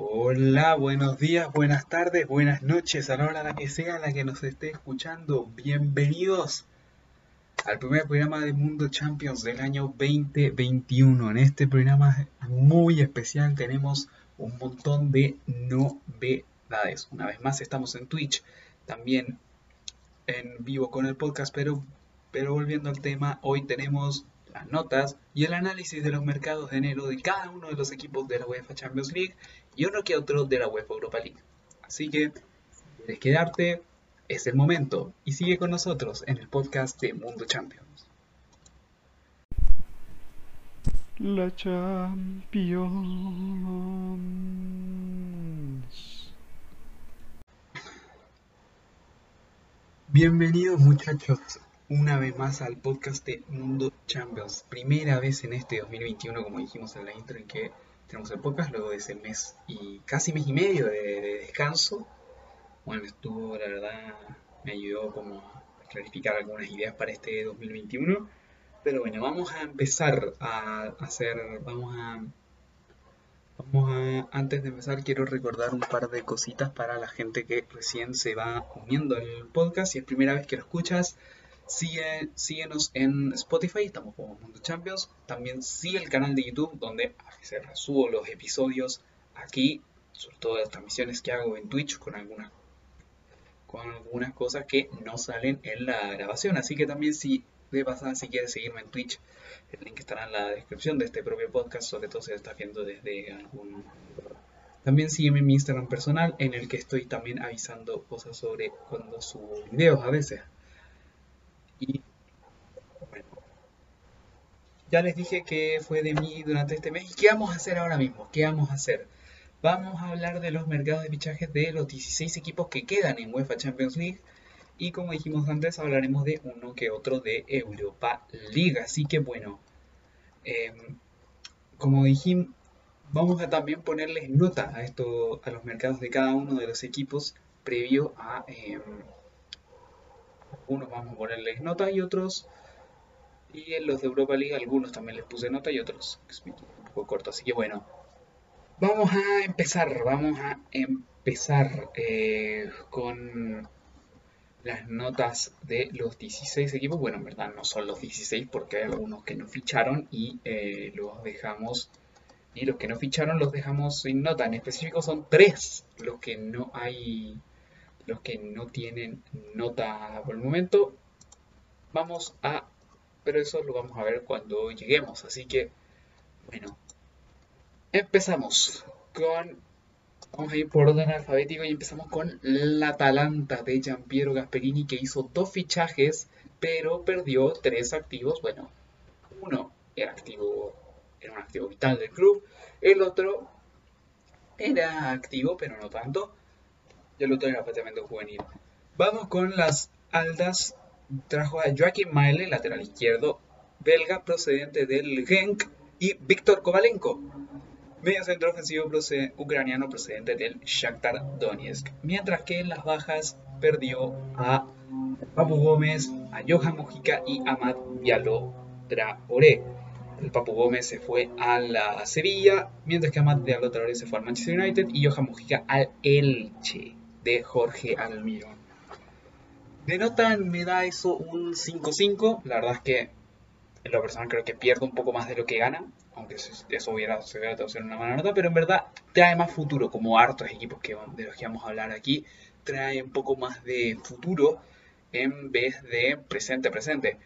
Hola, buenos días, buenas tardes, buenas noches, a la hora que sea la que nos esté escuchando. Bienvenidos al primer programa de Mundo Champions del año 2021. En este programa muy especial tenemos un montón de novedades. Una vez más estamos en Twitch, también en vivo con el podcast, pero, pero volviendo al tema, hoy tenemos las notas y el análisis de los mercados de enero de cada uno de los equipos de la UEFA Champions League y uno que otro de la UEFA Europa League. Así que, si quieres quedarte, es el momento y sigue con nosotros en el podcast de Mundo Champions. La Champions. Bienvenidos muchachos una vez más al podcast de Mundo Champions. Primera vez en este 2021, como dijimos en la intro, en que tenemos el podcast luego de ese mes y casi mes y medio de, descanso. Bueno, estuvo, la verdad, me ayudó como a clarificar algunas ideas para este 2021. Pero bueno, vamos a empezar a hacer, vamos a Vamos a, antes de empezar, quiero recordar un par de cositas para la gente que recién se va uniendo al podcast. Si es primera vez que lo escuchas, Sigue, síguenos en Spotify, estamos como Mundo Champions. También sigue el canal de YouTube donde se subo los episodios aquí, sobre todo las transmisiones que hago en Twitch con algunas, con algunas cosas que no salen en la grabación. Así que también si de pasada si quieres seguirme en Twitch, el link estará en la descripción de este propio podcast, sobre todo si lo estás viendo desde algún... También sígueme en mi Instagram personal en el que estoy también avisando cosas sobre cuando subo videos a veces. Y bueno, ya les dije que fue de mí durante este mes. ¿Y qué vamos a hacer ahora mismo? ¿Qué vamos a hacer? Vamos a hablar de los mercados de fichajes de los 16 equipos que quedan en UEFA Champions League. Y como dijimos antes, hablaremos de uno que otro de Europa League. Así que bueno, em, como dijimos, vamos a también ponerles nota a, esto, a los mercados de cada uno de los equipos previo a... Em, unos vamos a ponerles nota y otros, y en los de Europa League algunos también les puse nota y otros un poco corto. Así que bueno, vamos a empezar, vamos a empezar eh, con las notas de los 16 equipos. Bueno, en verdad no son los 16 porque hay algunos que no ficharon y eh, los dejamos. Y los que no ficharon los dejamos sin nota. En específico son tres los que no hay los que no tienen nota por el momento. Vamos a, pero eso lo vamos a ver cuando lleguemos. Así que, bueno, empezamos con, vamos a ir por orden alfabético y empezamos con la Atalanta de Giampiero Gasperini que hizo dos fichajes, pero perdió tres activos. Bueno, uno era activo, era un activo vital del club, el otro era activo, pero no tanto ya lo tengo en juvenil. Vamos con las aldas. Trajo a Joaquín Maile, lateral izquierdo, belga procedente del Genk, y Víctor Kovalenko, medio centro ofensivo ucraniano procedente del Shakhtar Donetsk. Mientras que en las bajas perdió a Papu Gómez, a Johan Mojica y a Matt Diallo Traoré. El Papu Gómez se fue a la Sevilla, mientras que Amat Diallo se fue al Manchester United y Johan Mojica al Elche de Jorge Almirón. De nota me da eso un 5-5. La verdad es que en lo personal creo que pierde un poco más de lo que gana. Aunque eso hubiera, se hubiera traducido en una mala nota. Pero en verdad trae más futuro. Como hartos equipos que, de los que vamos a hablar aquí. Trae un poco más de futuro en vez de presente presente.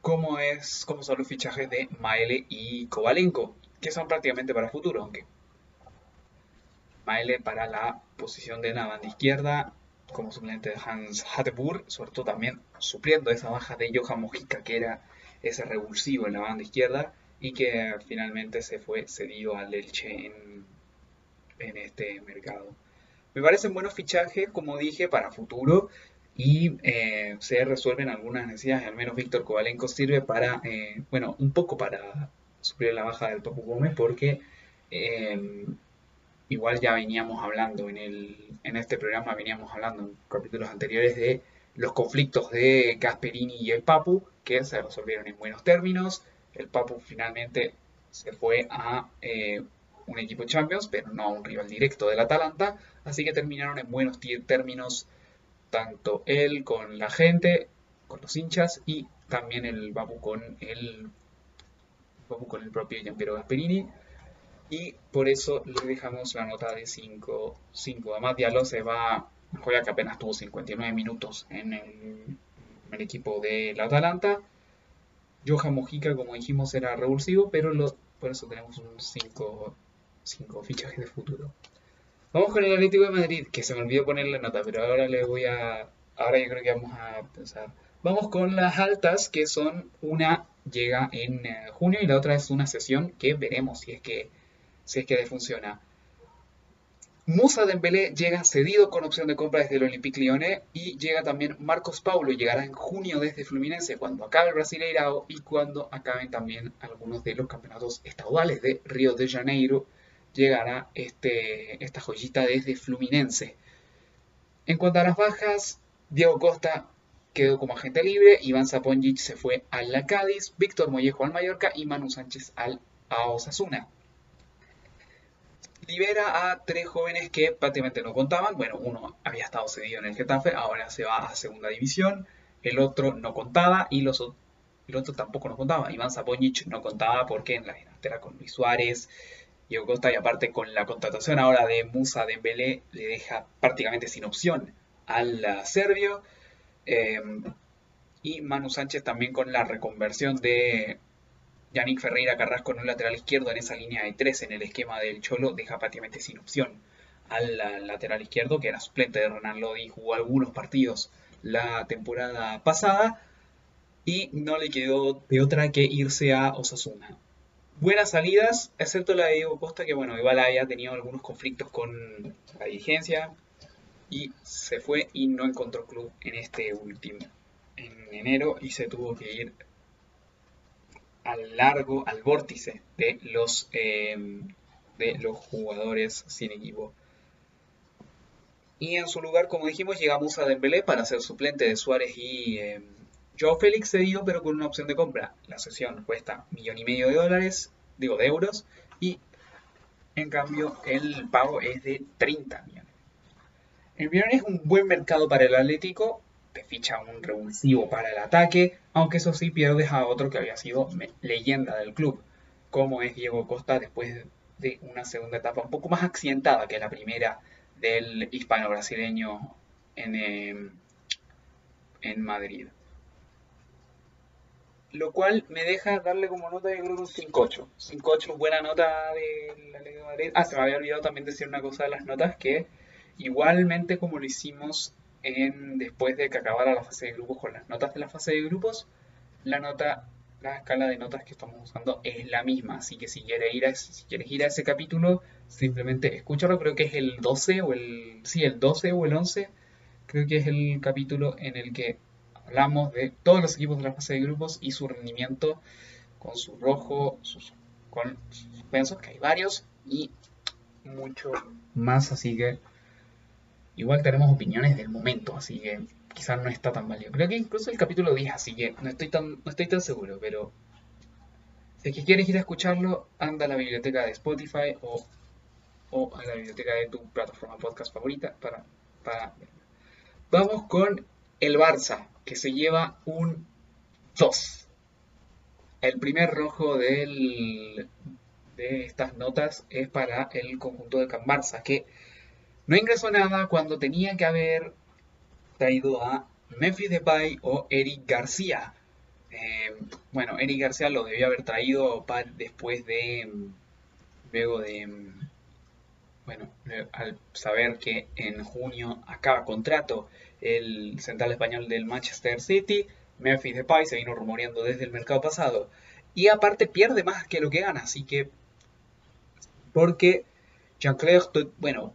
Como, es, como son los fichajes de Maele y Kovalenko. Que son prácticamente para futuro. Aunque Maele para la posición de la banda izquierda como suplente de Hans Hatteburg, sobre todo también supliendo esa baja de Johan Mojica, que era ese revulsivo en la banda izquierda y que finalmente se fue cedido al Elche en, este mercado. Me parecen buenos fichajes, como dije, para futuro y eh, se resuelven algunas necesidades. Al menos Víctor Kovalenko sirve para, eh, bueno, un poco para suplir la baja del Papu Gómez porque eh, igual ya veníamos hablando en, el, en este programa, veníamos hablando en capítulos anteriores de los conflictos de Gasperini y el Papu, que se resolvieron en buenos términos. El Papu finalmente se fue a, eh, un equipo Champions, pero no a un rival directo del Atalanta, así que terminaron en buenos términos tanto él con la gente, con los hinchas y también el Babu con el con el propio Giampiero Gasperini y por eso le dejamos la nota de 5. 5. Además Diallo se va, juega que apenas tuvo 59 minutos en el, equipo del Atalanta. Johan Mojica, como dijimos, era revulsivo, pero por eso tenemos un 5 fichajes de futuro. Vamos con el Atlético de Madrid, que se me olvidó poner la nota, pero ahora le voy a. Ahora yo creo que vamos a pensar. Vamos con las altas, que son una llega en eh, junio y la otra es una sesión que veremos si es que si es que funciona. Musa Dembélé llega cedido con opción de compra desde el Olympique Lyonnais y llega también Marcos Paulo, llegará en junio desde Fluminense cuando acabe el Brasileirao y cuando acaben también algunos de los campeonatos estaduales de Río de Janeiro, llegará este, esta joyita desde Fluminense. En cuanto a las bajas, Diego Costa quedó como agente libre, Iván Zaponjic se fue al la Cádiz, Víctor Mollejo al Mallorca y Manu Sánchez al Osasuna libera a tres jóvenes que prácticamente no contaban. Bueno, uno había estado cedido en el Getafe, ahora se va a segunda división. El otro no contaba y los, el otro tampoco no contaba. Iván Zaponic no contaba porque en la delantera con Luis Suárez, Diego Costa y aparte con la contratación ahora de Musa Dembélé le deja prácticamente sin opción al serbio. Eh, y Manu Sánchez también con la reconversión de Yannick Ferreira Carrasco en un lateral izquierdo en esa línea de tres en el esquema del Cholo deja prácticamente sin opción al lateral izquierdo que era suplente de Ronald Lodi, jugó algunos partidos la temporada pasada y no le quedó de otra que irse a Osasuna. Buenas salidas, excepto la de Diego Costa, que bueno, igual había tenido algunos conflictos con la dirigencia y se fue y no encontró club en este último, en enero, y se tuvo que ir al largo, al vórtice de los, em, de los jugadores sin equipo. Y en su lugar, como dijimos, llega Musa Dembélé para ser suplente de Suárez y eh, Joe Félix cedido, pero con una opción de compra. La sesión cuesta millón y medio de dólares, digo de euros, y en cambio el pago es de 30 millones. El millón es un buen mercado para el Atlético, ficha un revulsivo para el ataque, aunque eso sí pierdes a otro que había sido leyenda del club, como es Diego Costa después de una segunda etapa un poco más accidentada que la primera del hispano-brasileño en, em, en Madrid. Lo cual me deja darle como nota de creo un 5-8. 5-8 buena nota de la Liga de Madrid. Ah, se me había olvidado también decir una cosa de las notas que igualmente como lo hicimos después de que acabara la fase de grupos con las notas de la fase de grupos, la nota, la escala de notas que estamos usando es la misma. Así que si quieres ir a, si quieres ir a ese capítulo, simplemente escúchalo. Creo que es el 12 o el, sí, el 12 o el 11. Creo que es el capítulo en el que hablamos de todos los equipos de la fase de grupos y su rendimiento con su rojo, sus, con sus suspensos, que hay varios, y mucho más. Así que igual tenemos opiniones del momento, así que quizás no está tan válido. Creo que incluso el capítulo 10, así que no estoy tan, no estoy tan seguro, pero si es que quieres ir a escucharlo, anda a la biblioteca de Spotify o, a la biblioteca de tu plataforma podcast favorita para, para Vamos con el Barça, que se lleva un 2. El primer rojo del, de estas notas es para el conjunto de Can Barça, que no ingresó nada cuando tenía que haber traído a Memphis Depay o Eric García. Eh, bueno, Eric García lo debió haber traído después de. Luego de. Bueno, al saber que en junio acaba contrato el central español del Manchester City, Memphis Depay se vino rumoreando desde el mercado pasado. Y aparte pierde más que lo que gana, así que. Porque Jean-Claire, bueno,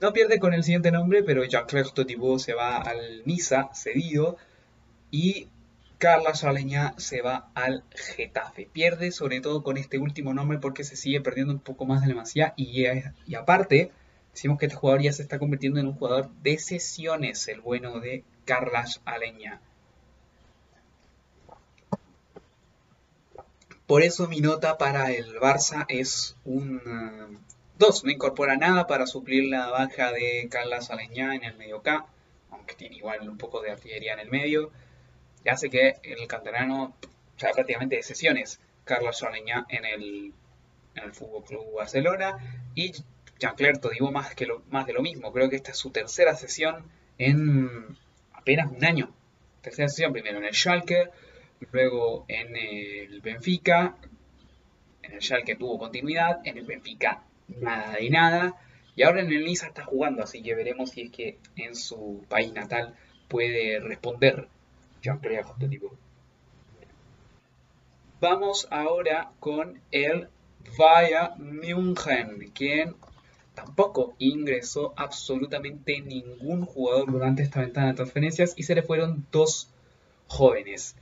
no pierde con el siguiente nombre, pero Jacques Totibou se va al Niza cedido y Carla Saleña se va al Getafe. Pierde sobre todo con este último nombre porque se sigue perdiendo un poco más de la y, y aparte decimos que este jugador ya se está convirtiendo en un jugador de sesiones, el bueno de Carlas Aleña. Por eso mi nota para el Barça es un 2. No incorpora nada para suplir la baja de Carlos Aleñá en el medio K, aunque tiene igual un poco de artillería en el medio. Y hace que el canterano sea prácticamente de sesiones. Carlos Aleñá en el, en el Fútbol Club Barcelona y Jean-Claire Todibo más, que más de lo mismo. Creo que esta es su tercera sesión en apenas un año. Tercera sesión, primero en el Schalke, luego en el Benfica. En el Schalke tuvo continuidad, en el Benfica nada de nada. Y ahora en el Niza está jugando, así que veremos si es que en su país natal puede responder Jean-Claire Todibo. Vamos ahora con el Bayern München, quien tampoco ingresó absolutamente ningún jugador durante esta ventana de transferencias y se le fueron dos jóvenes.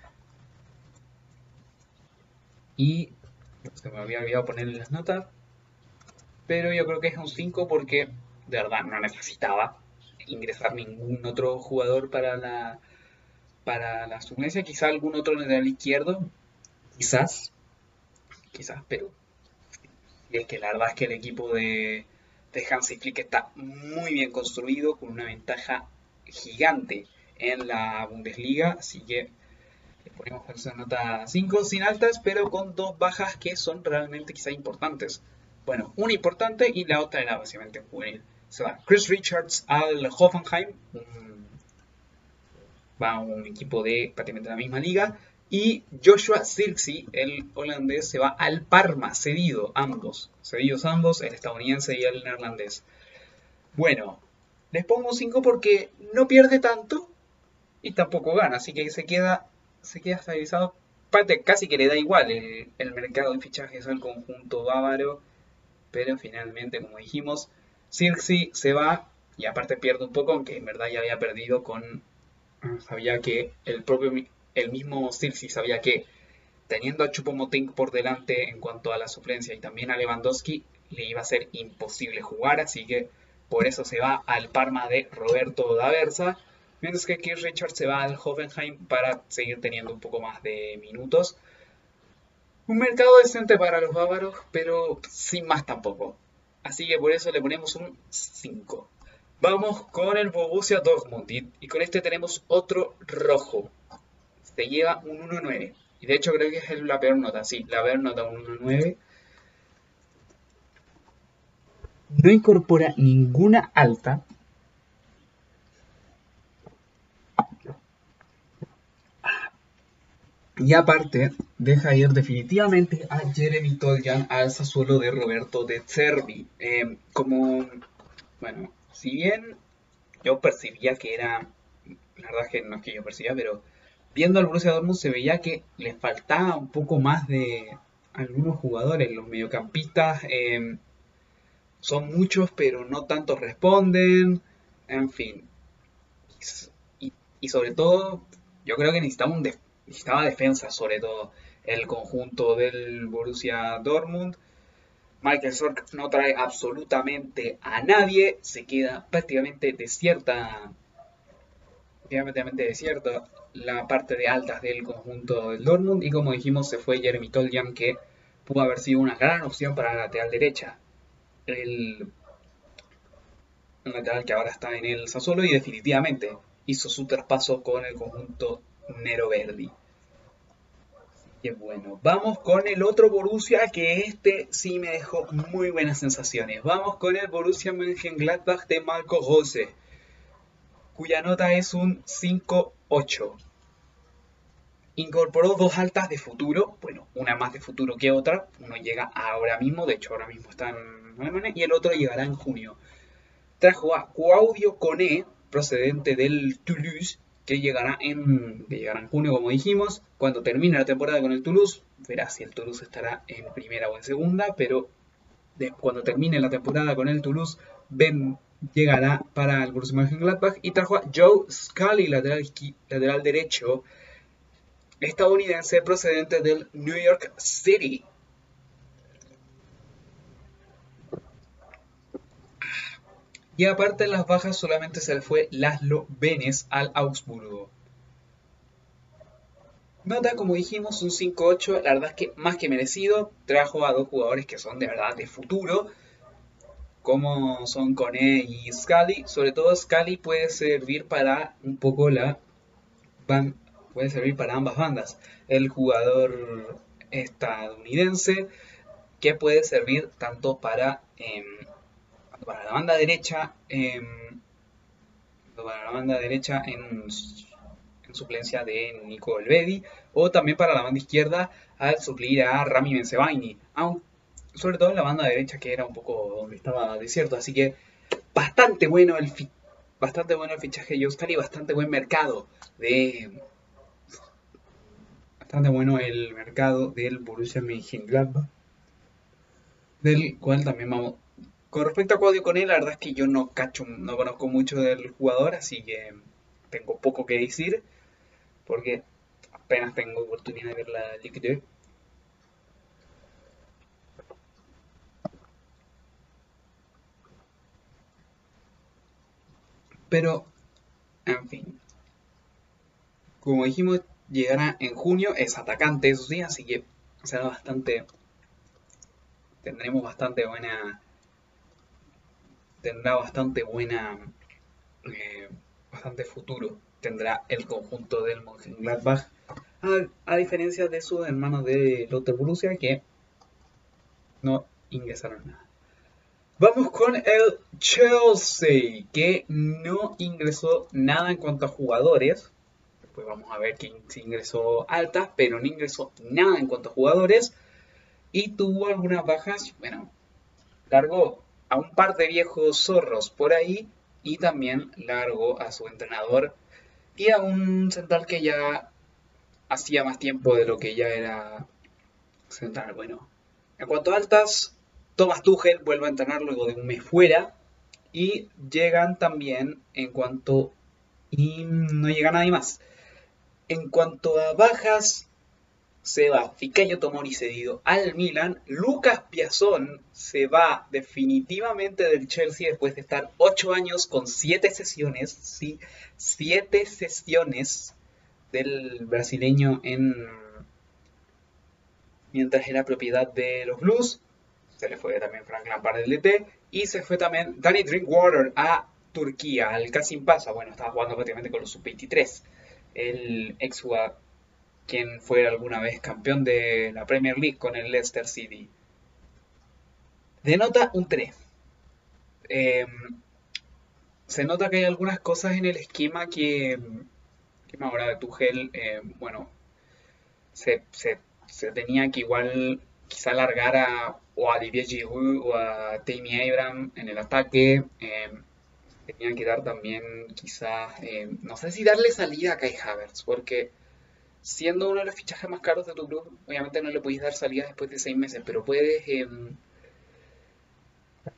Y se me había olvidado ponerle las notas, pero yo creo que es un 5 porque de verdad no necesitaba ingresar ningún otro jugador para la para la suplencia, quizá algún otro lateral izquierdo, quizás, quizás, pero es que la verdad es que el equipo de, de Hansi Flick está muy bien construido, con una ventaja gigante en la Bundesliga, así que le ponemos esa nota 5 sin altas, pero con dos bajas que son realmente quizá importantes. Bueno, una importante y la otra era básicamente juvenil. Se va Chris Richards al Hoffenheim, va a un equipo de prácticamente la misma liga, y Joshua Sirksi, el holandés, se va al Parma, cedido ambos. Cedidos ambos, el estadounidense y el neerlandés. Bueno, les pongo 5 porque no pierde tanto y tampoco gana, así que se queda, se queda estabilizado. Parte casi que le da igual el, mercado de fichajes al conjunto bávaro, pero finalmente, como dijimos, Sirksi se va y aparte pierde un poco, aunque en verdad ya había perdido con. Sabía que el propio el mismo Sirsi sabía que teniendo a Chupomoting por delante en cuanto a la suplencia y también a Lewandowski, le iba a ser imposible jugar, así que por eso se va al Parma de Roberto D'Aversa, mientras que Keith Richards se va al Hoffenheim para seguir teniendo un poco más de minutos. Un mercado decente para los bávaros, pero sin más tampoco. Así que por eso le ponemos un 5. Vamos con el Borussia Dortmund y con este tenemos otro rojo te lleva un 1.9. Y de hecho creo que es la peor nota, sí, la peor nota un 1.9. No incorpora ninguna alta. Y aparte, deja ir definitivamente a Jeremy Toljan al Sassuolo de Roberto de Cervi. Eh, como, bueno, si bien yo percibía que era, la verdad que no es que yo percibía, pero viendo al Borussia Dortmund se veía que le faltaba un poco más de algunos jugadores. Los mediocampistas eh, son muchos, pero no tantos responden. En fin. Y, sobre todo, yo creo que necesitaba, un necesitaba defensa, sobre todo el conjunto del Borussia Dortmund. Michael Sork no trae absolutamente a nadie, se queda prácticamente desierta, prácticamente desierta la parte de altas del conjunto del Dortmund y como dijimos se fue Jeremy Toljan que pudo haber sido una gran opción para la lateral derecha. El, lateral que ahora está en el Sassuolo y definitivamente hizo su traspaso con el conjunto Nero Verdi. Y bueno, vamos con el otro Borussia que este sí me dejó muy buenas sensaciones. Vamos con el Borussia Mönchengladbach de Marco Rose, cuya nota es un 5 8. Incorporó dos altas de futuro, bueno, una más de futuro que otra, uno llega ahora mismo, de hecho ahora mismo está en Alemania, y el otro llegará en junio. Trajo a Claudio Coné, procedente del Toulouse, que llegará, en, llegará en junio, como dijimos. Cuando termine la temporada con el Toulouse, verá si el Toulouse estará en primera o en segunda, pero cuando termine la temporada con el Toulouse, Ben llegará para el Borussia Mönchengladbach y trajo a Joe Scully, lateral derecho estadounidense procedente del New York City. Y aparte en las bajas solamente se le fue Laszlo Benes al Augsburgo. Nota, como dijimos, un 5-8, la verdad es que más que merecido, trajo a dos jugadores que son de verdad de futuro, como son Kone y Scully. Sobre todo Scully puede servir para un poco la... puede servir para ambas bandas. El jugador estadounidense que puede servir tanto para, em, para la banda derecha, em, para la banda derecha en suplencia de Nico Elvedi, o también para la banda izquierda al suplir a Rami Benzebaini, sobre todo en la banda derecha que era un poco donde estaba desierto, así que bastante bueno el bastante bueno el fichaje de Oscar y bastante buen mercado de bastante bueno el mercado del Borussia Mönchengladbach del cual también vamos con respecto a Claudio con él la verdad es que yo no cacho no conozco mucho del jugador así que tengo poco que decir porque apenas tengo oportunidad de ver la Ligue Pero, en fin. Como dijimos, llegará en junio, es atacante, eso sí, así que será bastante... Tendremos bastante buena... Tendrá bastante buena... Eh, bastante futuro tendrá el conjunto del Mönchengladbach, a, a diferencia de sus hermanos de Lotte Borussia que no ingresaron nada. Vamos con el Chelsea, que no ingresó nada en cuanto a jugadores. Después vamos a ver quién ingresó altas, pero no ingresó nada en cuanto a jugadores. Y tuvo algunas bajas. Bueno, largó a un par de viejos zorros por ahí. Y también largó a su entrenador y a un central que ya hacía más tiempo de lo que ya era central. Bueno, en cuanto a altas, Thomas Tuchel vuelve a entrenar luego de un mes fuera y llegan también en cuanto y no llega nadie más. En cuanto a bajas, se va Ficayo Tomori cedido al Milan. Lucas Piazón se va definitivamente del Chelsea después de estar 8 años con 7 sesiones. Sí, 7 sesiones del brasileño en mientras era propiedad de los Blues. Se le fue también Frank Lampard del DT. Y se fue también Danny Drinkwater a Turquía, al Casim Pasa. Bueno, estaba jugando prácticamente con los sub-23. El ex jugador quien fue alguna vez campeón de la Premier League con el Leicester City. Denota un 3. Em, se nota que hay algunas cosas en el esquema que, que ahora de Tuchel, eh, bueno, se, tenía que igual quizá alargar a, o a Olivier Giroud o a Tammy Abraham en el ataque. Em, tenían que dar también quizá, em, no sé si darle salida a Kai Havertz, porque siendo uno de los fichajes más caros de tu club, obviamente no le podéis dar salida después de seis meses, pero puedes eh,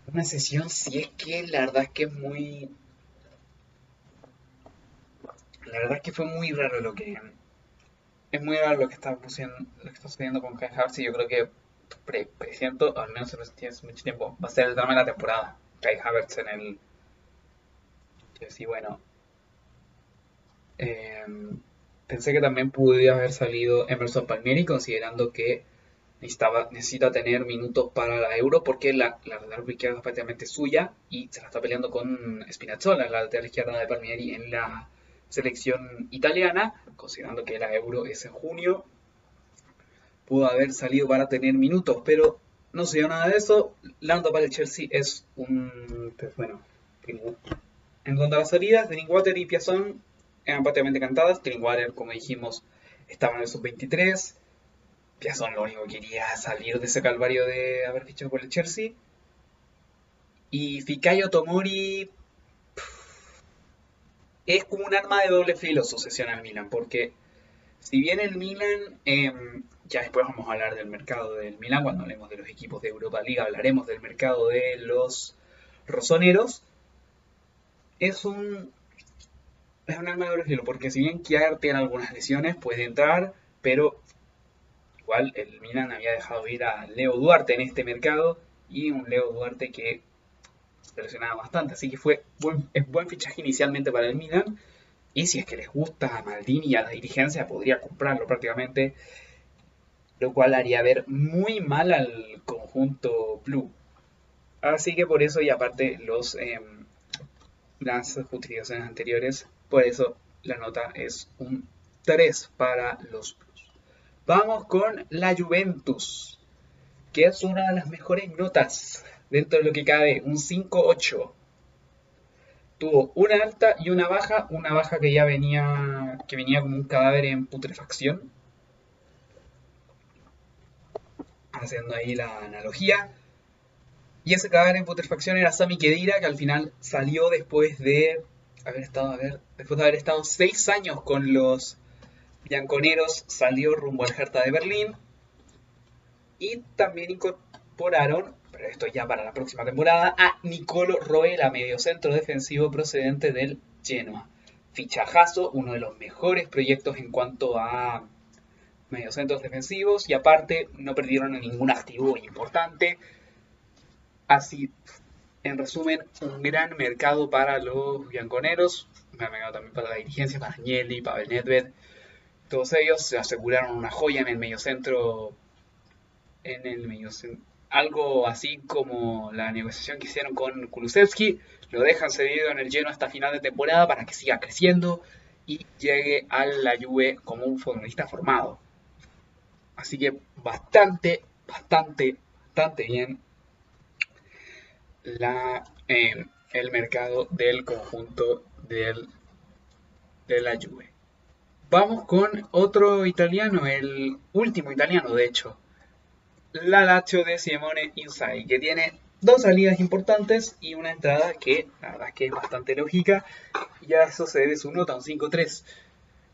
una sesión si es que la verdad es que es muy la verdad es que fue muy raro lo que es muy raro lo que está lo que está sucediendo con Kai Havertz y yo creo que presiento, al menos en mucho tiempo, va a ser el drama de la temporada. Kai Havertz en el sí bueno eh, Pensé que también pudiera haber salido Emerson Palmieri, considerando que necesitaba, necesita tener minutos para la Euro, porque la, la lateral izquierda es prácticamente suya y se la está peleando con Spinazzola, la lateral izquierda de Palmieri en la selección italiana, considerando que la Euro es en junio. Pudo haber salido para tener minutos, pero no se dio nada de eso. Lando para el Chelsea es un. Pues bueno, en cuanto a las salidas, de Water y Piazón eran prácticamente cantadas. Drinkwater, como dijimos, estaba en el sub-23. Piazón lo único que quería salir de ese calvario de haber fichado por el Chelsea. Y Fikayo Tomori es como un arma de doble filo sucesión al Milan, porque si bien el Milan, em, ya después vamos a hablar del mercado del Milan, cuando hablemos de los equipos de Europa League, hablaremos del mercado de los rosoneros, es un es un arma de doble porque si bien Kiar tiene algunas lesiones, puede entrar, pero igual el Milan había dejado ir a Leo Duarte en este mercado y un Leo Duarte que se lesionaba bastante, así que fue buen, es buen fichaje inicialmente para el Milan Y si es que les gusta a Maldini y a la dirigencia, podría comprarlo prácticamente. Lo cual haría ver muy mal al conjunto Blue. Así que por eso, y aparte los, em, las justificaciones anteriores, por eso la nota es un 3 para los Blues. Vamos con la Juventus, que es una de las mejores notas dentro de lo que cabe, un 5-8 tuvo una alta y una baja, una baja que ya venía, que venía como un cadáver en putrefacción. Haciendo ahí la analogía. Y ese cadáver en putrefacción era Sami Kedira, que al final salió después de haber estado, después de haber estado seis años con los bianconeros, salió rumbo al Hertha de Berlín. Y también incorporaron pero esto ya para la próxima temporada, a Nicolo Roela, mediocentro defensivo procedente del Genoa. Fichajazo, uno de los mejores proyectos en cuanto a mediocentros defensivos y aparte no perdieron ningún activo importante. Así, en resumen, un gran mercado para los bianconeros, me ha mercado también para la dirigencia, para Agnelli, para Nedved. Todos ellos se aseguraron una joya en el mediocentro en el mediocentro algo así como la negociación que hicieron con Kulusevski, lo dejan cedido en el lleno hasta final de temporada para que siga creciendo y llegue a la Juve como un futbolista formado. Así que bastante, bastante, bastante bien la, em, el mercado del conjunto del, de la Juve. Vamos con otro italiano, el último italiano de hecho, la Lazio de Simone Inzaghi, que tiene dos salidas importantes y una entrada que la verdad es que es bastante lógica. Y a eso se debe su nota, un 5-3.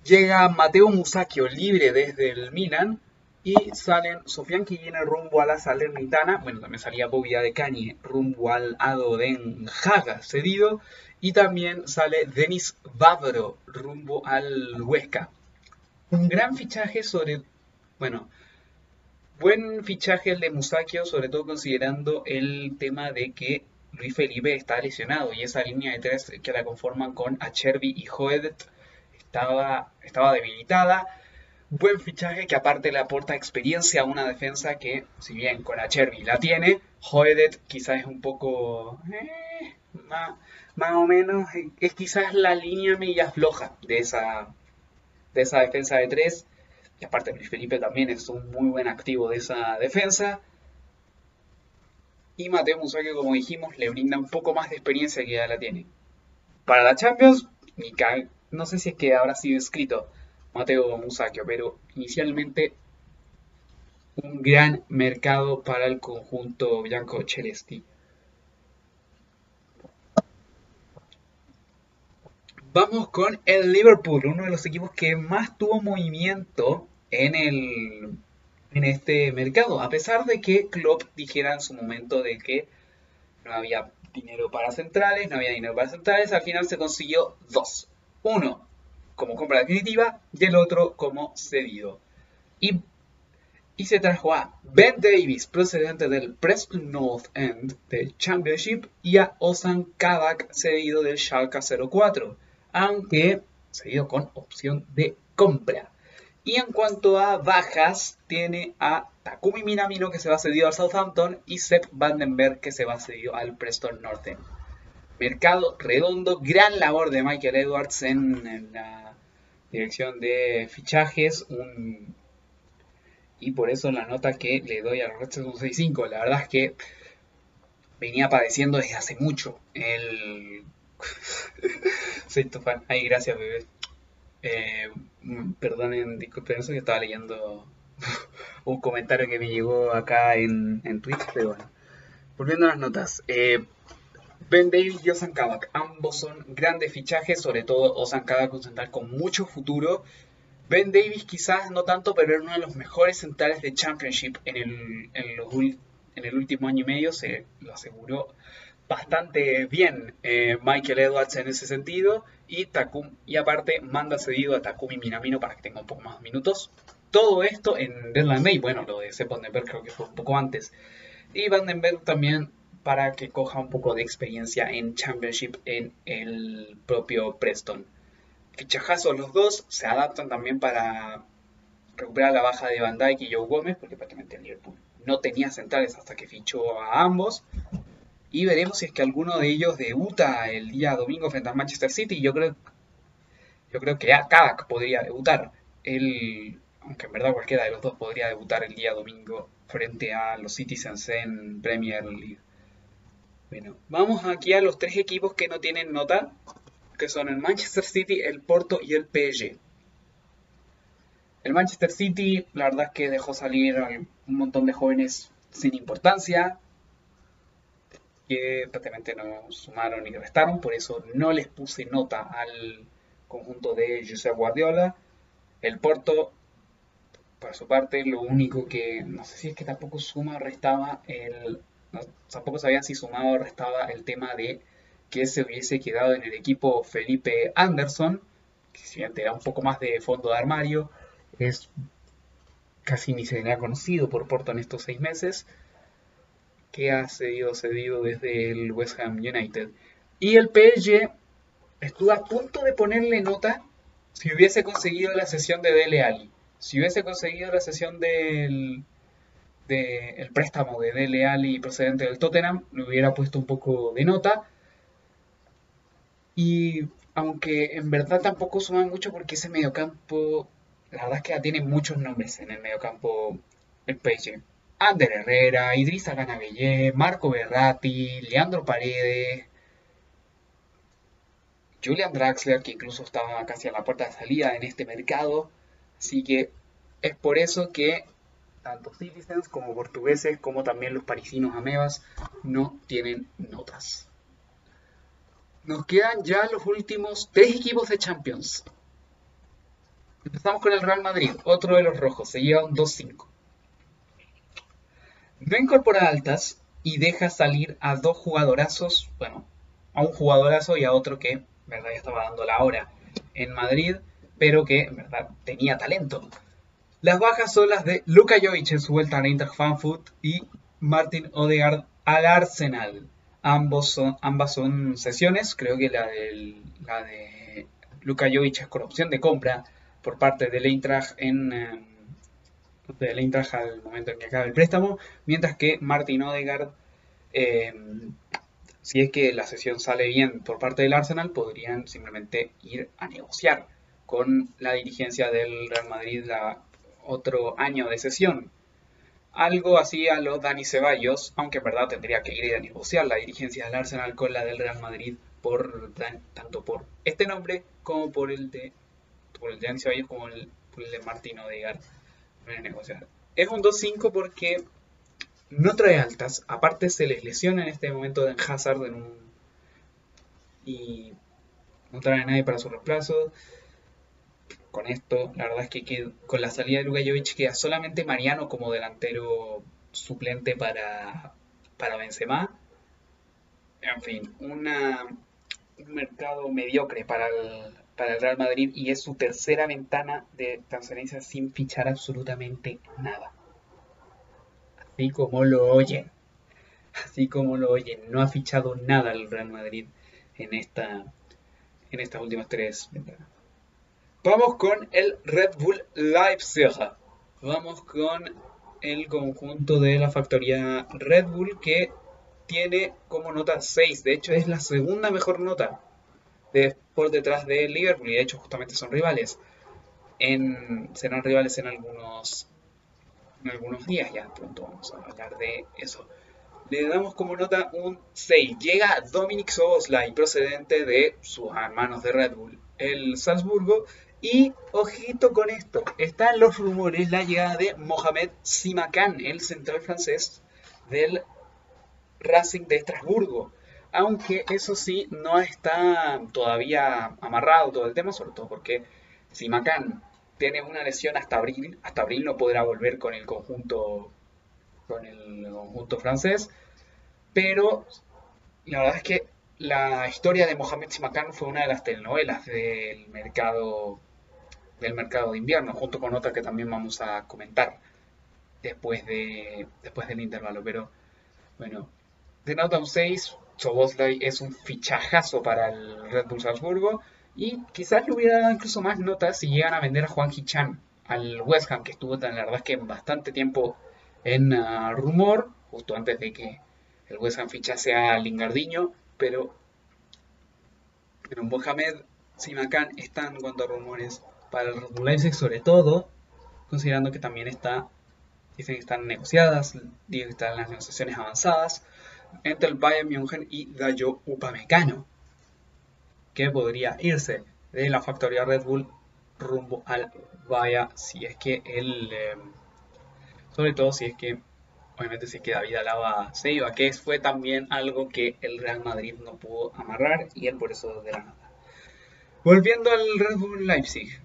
Llega Mateo Musacchio libre desde el Milan y salen Sofian que viene rumbo a la Salernitana, bueno, también salía Bobia de Cañe rumbo al Ado Den Haga cedido y también sale Denis Bavro rumbo al Huesca. Un gran fichaje sobre, bueno, Buen fichaje el de Musakio, sobre todo considerando el tema de que Luis Felipe está lesionado y esa línea de tres que la conforman con Acherby y Hoedet estaba, estaba debilitada. Buen fichaje que aparte le aporta experiencia a una defensa que, si bien con Acherby la tiene, Hoedet quizás es un poco... Eh, más, más, o menos, es quizás la línea media floja de esa, de esa defensa de tres y aparte Luis Felipe también es un muy buen activo de esa defensa. Y Mateo Musacchio, como dijimos, le brinda un poco más de experiencia que ya la tiene. Para la Champions, no sé si es que habrá sido escrito Mateo Musacchio, pero inicialmente un gran mercado para el conjunto Bianco Celesti. Vamos con el Liverpool, uno de los equipos que más tuvo movimiento en, el, en este mercado, a pesar de que Klopp dijera en su momento de que no había dinero para centrales, no había dinero para centrales, al final se consiguió dos. Uno como compra definitiva y el otro como cedido. Y, y se trajo a Ben Davis, procedente del Preston North End del Championship, y a Ozan Kabak, cedido del Schalke 04, aunque cedido con opción de compra. Y en cuanto a bajas, tiene a Takumi Minamino que se va cedido al Southampton y Sepp Vandenberg que se va cedido al Preston Northern. Mercado redondo, gran labor de Michael Edwards en, la dirección de fichajes. Y por eso la nota que le doy al Red 65. La verdad es que venía padeciendo desde hace mucho. El... Soy tu fan. Ay, gracias, bebé. Eh, perdonen, disculpen eso que estaba leyendo un comentario que me llegó acá en, en Twitch, pero bueno. Volviendo a las notas. Eh, ben Davis y Osan Kabak, ambos son grandes fichajes, sobre todo Osan Kabak un central con mucho futuro. Ben Davis quizás no tanto, pero era uno de los mejores centrales de Championship en el, último año y medio, se lo aseguró bastante bien eh, Michael Edwards en ese sentido y, Takum, y aparte manda cedido a Takumi Minamino para que tenga un poco más minutos. Todo esto en Deadline Day, bueno, lo de Sepp Vandenberg creo que fue un poco antes. Y Vandenberg también para que coja un poco de experiencia en Championship en el propio Preston. fichajazos los dos, se adaptan también para recuperar la baja de Van Dijk y Joe Gómez, porque prácticamente el Liverpool no tenía centrales hasta que fichó a ambos. Y veremos si es que alguno de ellos debuta el día domingo frente al Manchester City. Yo creo, yo creo que Kavak podría debutar. Él, aunque en verdad cualquiera de los dos podría debutar el día domingo frente a los Citizens en Premier League. Bueno, vamos aquí a los tres equipos que no tienen nota, que son el Manchester City, el Porto y el PSG. El Manchester City, la verdad es que dejó salir un montón de jóvenes sin importancia, que prácticamente no sumaron ni restaron, por eso no les puse nota al conjunto de José Guardiola. El Porto, por su parte, lo único que no sé si es que tampoco suma o restaba el. Tampoco sabían si sumaba o restaba el tema de que se hubiese quedado en el equipo Felipe Anderson, que si bien te da un poco más de fondo de armario, es casi ni se ha conocido por Porto en estos seis meses, que ha cedido, cedido desde el West Ham United. Y el PSG estuvo a punto de ponerle nota si hubiese conseguido la sesión de Dele Alli. Si hubiese conseguido la sesión del de el préstamo de Dele Alli procedente del Tottenham, le hubiera puesto un poco de nota. Y aunque en verdad tampoco suma mucho porque ese mediocampo la verdad es que ya tiene muchos nombres en el mediocampo el PSG. Ander Herrera, Idrissa Ganabellé, Marco Berratti, Leandro Paredes, Julian Draxler, que incluso estaba casi a la puerta de salida en este mercado. Así que es por eso que tanto Citizens como portugueses, como también los parisinos amebas, no tienen notas. Nos quedan ya los últimos tres equipos de Champions. Empezamos con el Real Madrid, otro de los rojos, se lleva un 2-5. No altas y deja salir a dos jugadorazos, bueno, a un jugadorazo y a otro que, en verdad, ya estaba dando la hora en Madrid, pero que, en verdad, tenía talento. Las bajas son las de Luka Jovic en su vuelta a Eintracht Frankfurt y Martin Odegaard al Arsenal. Ambos son, ambas son sesiones, creo que la, la de Luka Jovic es con opción de compra por parte del Eintracht en eh, del al momento en que acaba el préstamo, mientras que Martin Odegaard, eh, si es que la sesión sale bien por parte del Arsenal, podrían simplemente ir a negociar con la dirigencia del Real Madrid la, otro año de sesión. Algo así a los Dani Ceballos, aunque en verdad tendría que ir a negociar la dirigencia del Arsenal con la del Real Madrid por tanto por este nombre como por el de por el de Dani Ceballos como el, por el de Martín Odegaard. Es un 2-5 porque no trae altas. Aparte se les lesiona en este momento de Hazard en un... y no trae a nadie para su reemplazo. Con esto, la verdad es que, con la salida de Lugajovic queda solamente Mariano como delantero suplente para, para Benzema. En fin, una, un mercado mediocre para el, para el Real Madrid y es su tercera ventana de transferencia sin fichar absolutamente nada. Así como lo oyen. Así como lo oyen. No ha fichado nada el Real Madrid en, esta, en estas últimas tres ventanas. Vamos con el Red Bull Leipzig. Vamos con el conjunto de la factoría Red Bull que tiene como nota 6. De hecho es la segunda mejor nota por detrás de Liverpool y de hecho justamente son rivales. Serán rivales en algunos, en algunos días, ya pronto vamos a hablar de eso. Le damos como nota un 6. Llega Dominic Soboslai, procedente de sus hermanos de Red Bull, el Salzburgo. Y ojito con esto, están los rumores la llegada de Mohamed Simakan, el central francés del Racing de Estrasburgo. Aunque eso sí no está todavía amarrado todo el tema, sobre todo porque si Macan tiene una lesión hasta abril, hasta abril no podrá volver con el conjunto con el conjunto francés, pero la verdad es que la historia de Mohamed Simakan fue una de las telenovelas del mercado del mercado de invierno, junto con otra que también vamos a comentar después de después del intervalo, pero bueno, de un 6, Soboslai es un fichajazo para el Red Bull Salzburgo Y quizás le hubiera dado incluso más notas si llegan a vender a Juan Chan al West Ham, que estuvo tan, la verdad que bastante tiempo en uh, rumor, justo antes de que el West Ham fichase a Lingardiño, pero, pero Mohamed Simakan están cuanto a rumores para el Red Bull Leipzig, sobre todo considerando que también está, dicen que están negociadas, dicen que están las negociaciones avanzadas entre el Bayern München y Dayo Upamecano, que podría irse de la factoría Red Bull rumbo al Bayern si es que él, eh, sobre todo si es que, obviamente si es que David Alaba se iba, que fue también algo que el Real Madrid no pudo amarrar y él por eso de la nada. Volviendo al Red Bull Leipzig,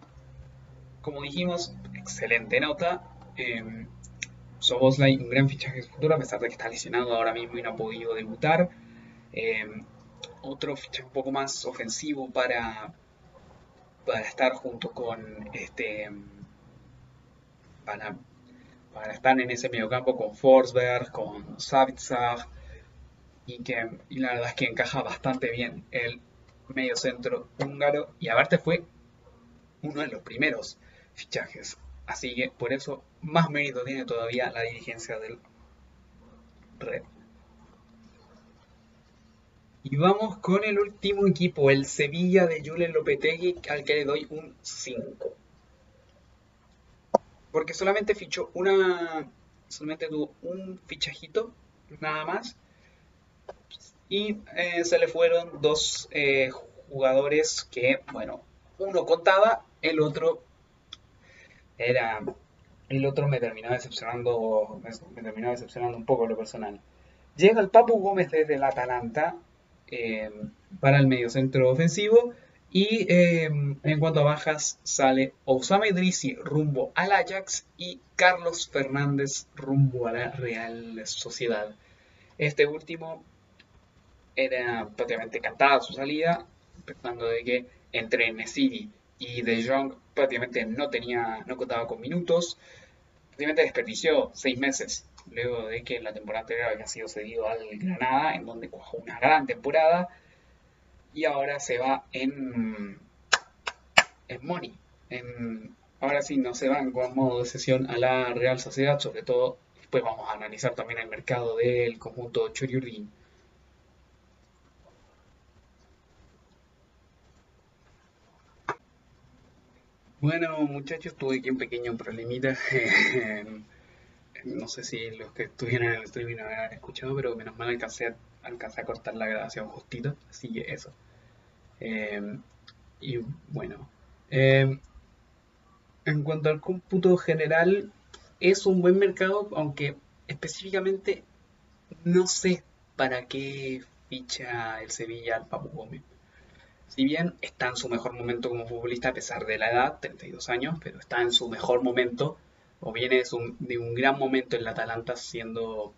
como dijimos, excelente nota. Eh, un gran fichaje futuro, a pesar de que está lesionado ahora mismo y no ha podido debutar. Eh, otro fichaje un poco más ofensivo para, para estar junto con este. Para, para estar en ese mediocampo con Forsberg, con Savitzer. Y, que, y la verdad es que encaja bastante bien el medio centro húngaro. Y aparte fue uno de los primeros fichajes. Así que por eso más mérito tiene todavía la dirigencia del Red. Y vamos con el último equipo, el Sevilla de Julen Lopetegui, al que le doy un 5. Porque solamente fichó una. Solamente tuvo un fichajito, nada más. Y eh, se le fueron dos eh, jugadores que, bueno, uno contaba, el otro era el otro me terminó decepcionando me terminó decepcionando un poco lo personal. Llega el Papu Gómez desde el Atalanta eh, para el mediocentro ofensivo y eh, en cuanto a bajas sale Osama Idrisi rumbo al Ajax y Carlos Fernández rumbo a la Real Sociedad. Este último era prácticamente cantada su salida pensando de que entre y De Jong prácticamente no tenía, no contaba con minutos, prácticamente desperdició seis meses luego de que la temporada anterior había sido cedido al Granada, en donde cuajó una gran temporada, y ahora se va en, en Money. En, ahora sí, no se van con modo de sesión a la Real Sociedad, sobre todo, después vamos a analizar también el mercado del conjunto Choriurdin. Bueno, muchachos, tuve aquí un pequeño problemita. no sé si los que estuvieron en el streaming habrán escuchado, pero menos mal alcancé a, alcancé a cortar la grabación justito. Así que eso. Em, y bueno, em, en cuanto al cómputo general, es un buen mercado, aunque específicamente no sé para qué ficha el Sevilla al Papu Gómez. Si bien está en su mejor momento como futbolista a pesar de la edad, 32 años, pero está en su mejor momento, o viene de un, gran momento en la Atalanta siendo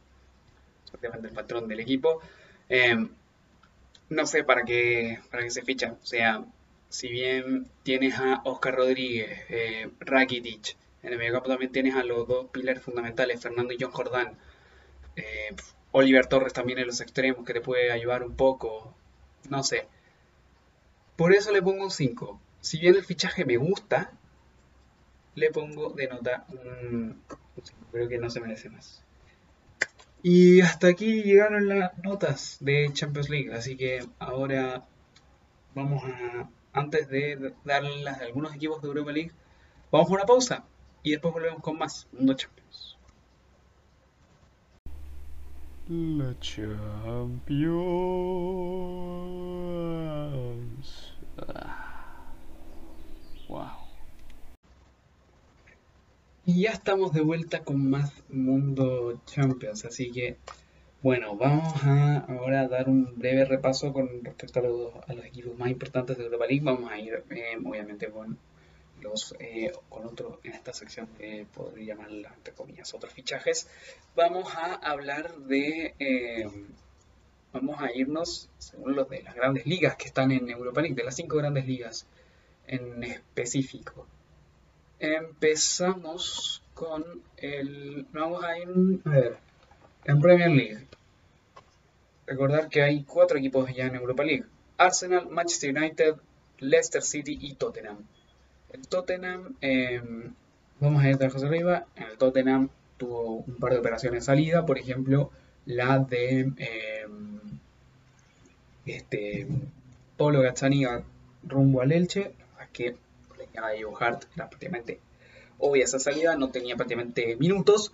el patrón del equipo. Eh, no sé para qué, para qué se ficha. O sea, si bien tienes a Oscar Rodríguez, eh, Rakitic, en el mediocampo también tienes a los dos pilares fundamentales, Fernando y John Jordán. Eh, Oliver Torres también en los extremos que te puede ayudar un poco. No sé. Por eso le pongo un 5. Si bien el fichaje me gusta, le pongo de nota un 5. Creo que no se merece más. Y hasta aquí llegaron las notas de Champions League. Así que ahora vamos a, antes de darles a algunos equipos de Europa League, vamos a una pausa y después volvemos con más Mundo Champions. La Champions. Y ya estamos de vuelta con más Mundo Champions, así que bueno, vamos a ahora dar un breve repaso con respecto a los, a los equipos más importantes de Europa League. Vamos a ir eh, obviamente con los eh, con otro en esta sección que podría llamar entre comillas otros fichajes. Vamos a hablar de eh, vamos a irnos según los de las grandes ligas que están en Europa League, de las cinco grandes ligas en específico. Empezamos con el. Vamos a ir. En Premier League. Recordar que hay cuatro equipos ya en Europa League: Arsenal, Manchester United, Leicester City y Tottenham. El Tottenham, em, vamos a ir de abajo arriba, en el Tottenham tuvo un par de operaciones de salida, por ejemplo, la de em, este, Pablo Gazzani rumbo al Elche, que de Joe Hart era prácticamente obvia esa salida, no tenía prácticamente minutos,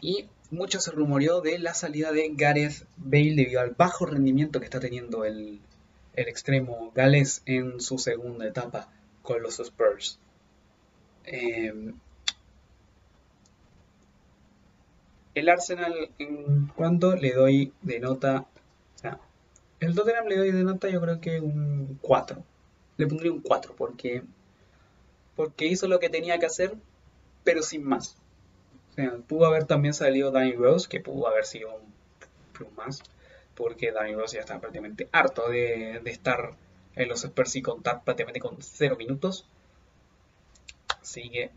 y mucho se rumoreó de la salida de Gareth Bale debido al bajo rendimiento que está teniendo el, el extremo gales en su segunda etapa con los Spurs. Eh, el Arsenal, en cuanto le doy de nota, sea, el Tottenham le doy de nota yo creo que un 4. Le pondría un 4 porque, porque hizo lo que tenía que hacer, pero sin más pudo haber también salido Danny Rose, que pudo haber sido un plus más, porque Danny Rose ya estaba prácticamente harto de, estar en los Spurs y contar prácticamente con 0 minutos. Así que,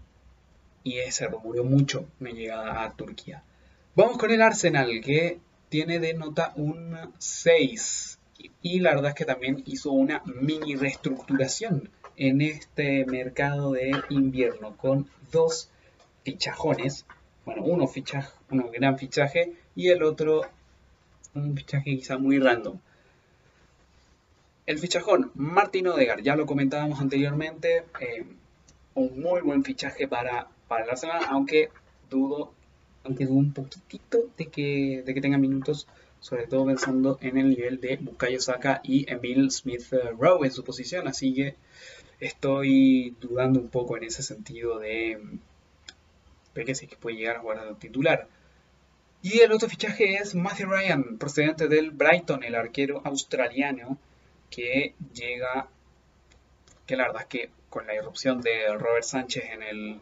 y ese murió mucho mi llegada a Turquía. Vamos con el Arsenal, que tiene de nota un 6. Y la verdad es que también hizo una mini reestructuración en este mercado de invierno con dos fichajones bueno, uno fichaje, uno gran fichaje y el otro un fichaje quizá muy random. El fichajón Martin Odegar, ya lo comentábamos anteriormente, eh, un muy buen fichaje para, para el aunque dudo, aunque dudo un poquitito de que, de que tenga minutos, sobre todo pensando en el nivel de Bukayo Saka y Emil Smith Rowe en su posición, así que estoy dudando un poco en ese sentido de, sí que puede llegar a jugar de titular. Y el otro fichaje es Matthew Ryan, procedente del Brighton, el arquero australiano, que llega, que la verdad es que con la irrupción de Robert Sánchez en el,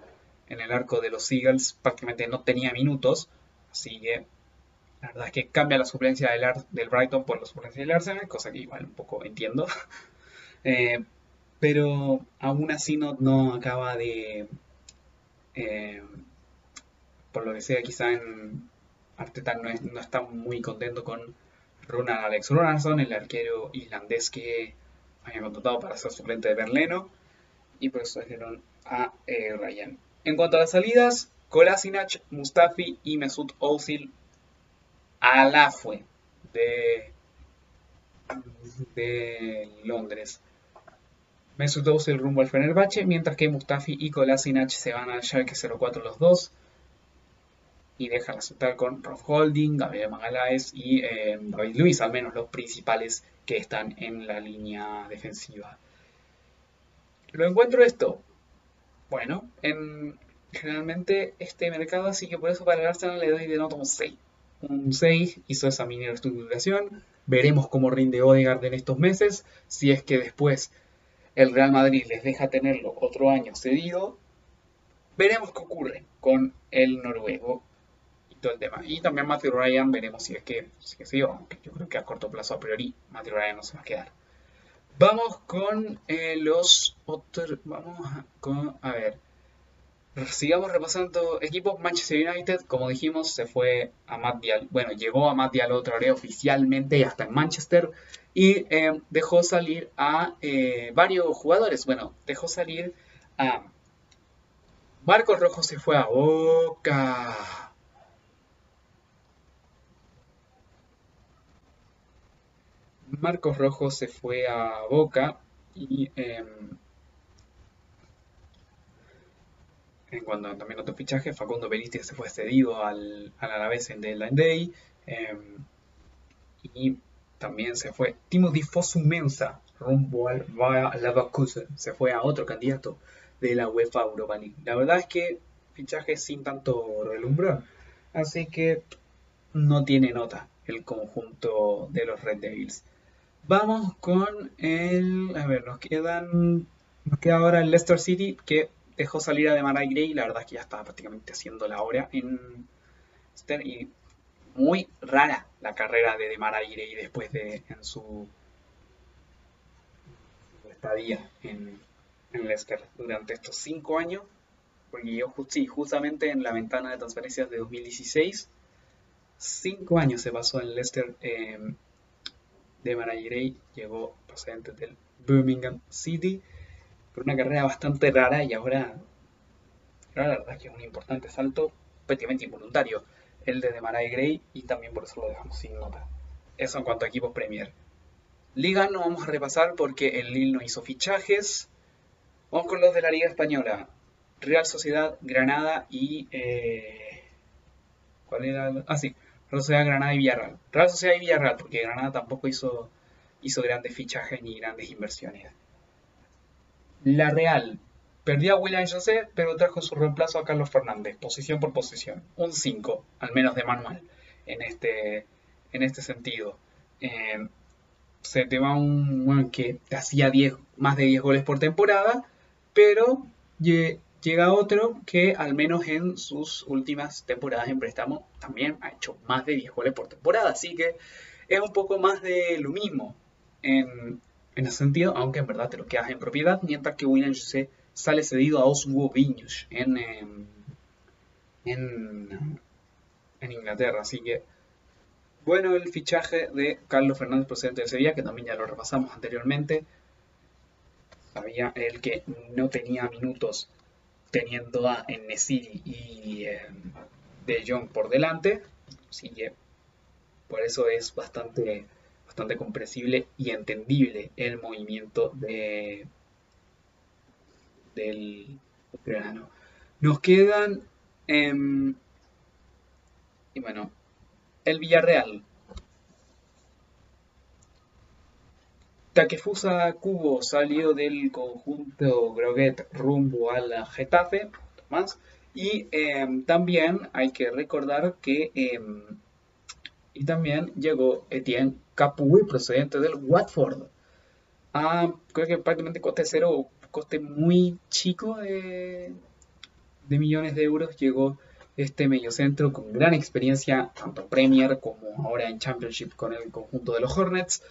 en el arco de los Eagles prácticamente no tenía minutos, así que la verdad es que cambia la suplencia del, del Brighton por la suplencia del Arsenal, cosa que igual un poco entiendo. Eh, pero aún así no, no acaba de... Eh, por lo que sea, quizá en Arteta no, está muy contento con Ronald Alex Runarsson, el arquero islandés que había contratado para ser suplente de Berleno, y por eso trajeron a eh, Ryan. En cuanto a las salidas, Kolasinac, Mustafi y Mesut Ozil a la fue de, de Londres. Mesut Ozil rumbo al Fenerbahce, mientras que Mustafi y Kolasinac se van al Schalke 04 los dos y deja central con Rob Holding, Gabriel Magaláes y eh, David Luis, al menos los principales que están en la línea defensiva. Lo encuentro esto. Bueno, en, generalmente este mercado, así que por eso para el Arsenal le doy de nota un 6. Un 6 hizo esa mini reestructuración. Veremos cómo rinde Odegaard en estos meses. Si es que después el Real Madrid les deja tenerlo otro año cedido, veremos qué ocurre con el noruego el tema. Y también Matthew Ryan, veremos si es que si es aunque yo creo que a corto plazo a priori Matthew Ryan no se va a quedar. Vamos con eh, los otros, vamos con, a ver, sigamos repasando equipos Manchester United, como dijimos, se fue a Matt Dial, bueno, llegó a Matt Diallo otra vez oficialmente hasta en Manchester y eh, dejó salir a eh, varios jugadores, bueno, dejó salir a Marcos Rojo se fue a Boca. Marcos Rojo se fue a Boca y em, en cuanto también otro fichaje, Facundo Benítez se fue cedido al, al Alavés en Deadline Day em, y también se fue Timothy Fosumensa rumbo al Leverkusen, se fue a otro candidato de la UEFA Europa League. La verdad es que fichaje sin tanto relumbrar, así que no tiene nota el conjunto de los Red Devils. Vamos con el. A ver, nos quedan. Nos queda ahora el Leicester City que dejó salir a Demarai Gray. La verdad es que ya estaba prácticamente haciendo la hora en Y muy rara la carrera de Demarai Gray después de en su, estadía en, en Leicester durante estos cinco años. Porque yo sí, justamente en la ventana de transferencias de 2016, cinco años se pasó en Leicester. Eh, de Gray llegó procedente del Birmingham City por una carrera bastante rara y ahora, la verdad es que es un importante salto prácticamente involuntario el de Demarai Gray y también por eso lo dejamos sin nota. Eso en cuanto a equipos Premier. Liga no vamos a repasar porque el Lille no hizo fichajes. Vamos con los de la Liga Española. Real Sociedad, Granada y... Eh, ¿Cuál era? Ah, sí. Real Sociedad, Granada y Villarreal. Real Sociedad y Villarreal porque Granada tampoco hizo, hizo grandes fichajes ni grandes inversiones. La Real perdió a William José, pero trajo su reemplazo a Carlos Fernández, posición por posición. Un 5, al menos de manual, en este, en este sentido. Eh, se te va un bueno, que hacía 10, más de 10 goles por temporada, pero llega otro que al menos en sus últimas temporadas en préstamo también ha hecho más de 10 goles por temporada, así que es un poco más de lo mismo en, ese sentido, aunque en verdad te lo quedas en propiedad, mientras que William José sale cedido a Oswo Viños en, em, en, en Inglaterra, así que bueno, el fichaje de Carlos Fernández procedente de Sevilla, que también ya lo repasamos anteriormente. Sabía el que no tenía minutos teniendo a Nesiri y eh, De Jong por delante. Así que por eso es bastante, bastante comprensible y entendible el movimiento de, del grano. Nos quedan. Em, y bueno, el Villarreal. Takefusa Kubo salió del conjunto Groguet rumbo al Getafe. Más. Y em, también hay que recordar que em, y también llegó Etienne Capuy procedente del Watford. Creo que prácticamente coste cero, coste muy chico de, millones de euros. Llegó este mediocentro con gran experiencia, tanto Premier como ahora en Championship con el conjunto de los Hornets.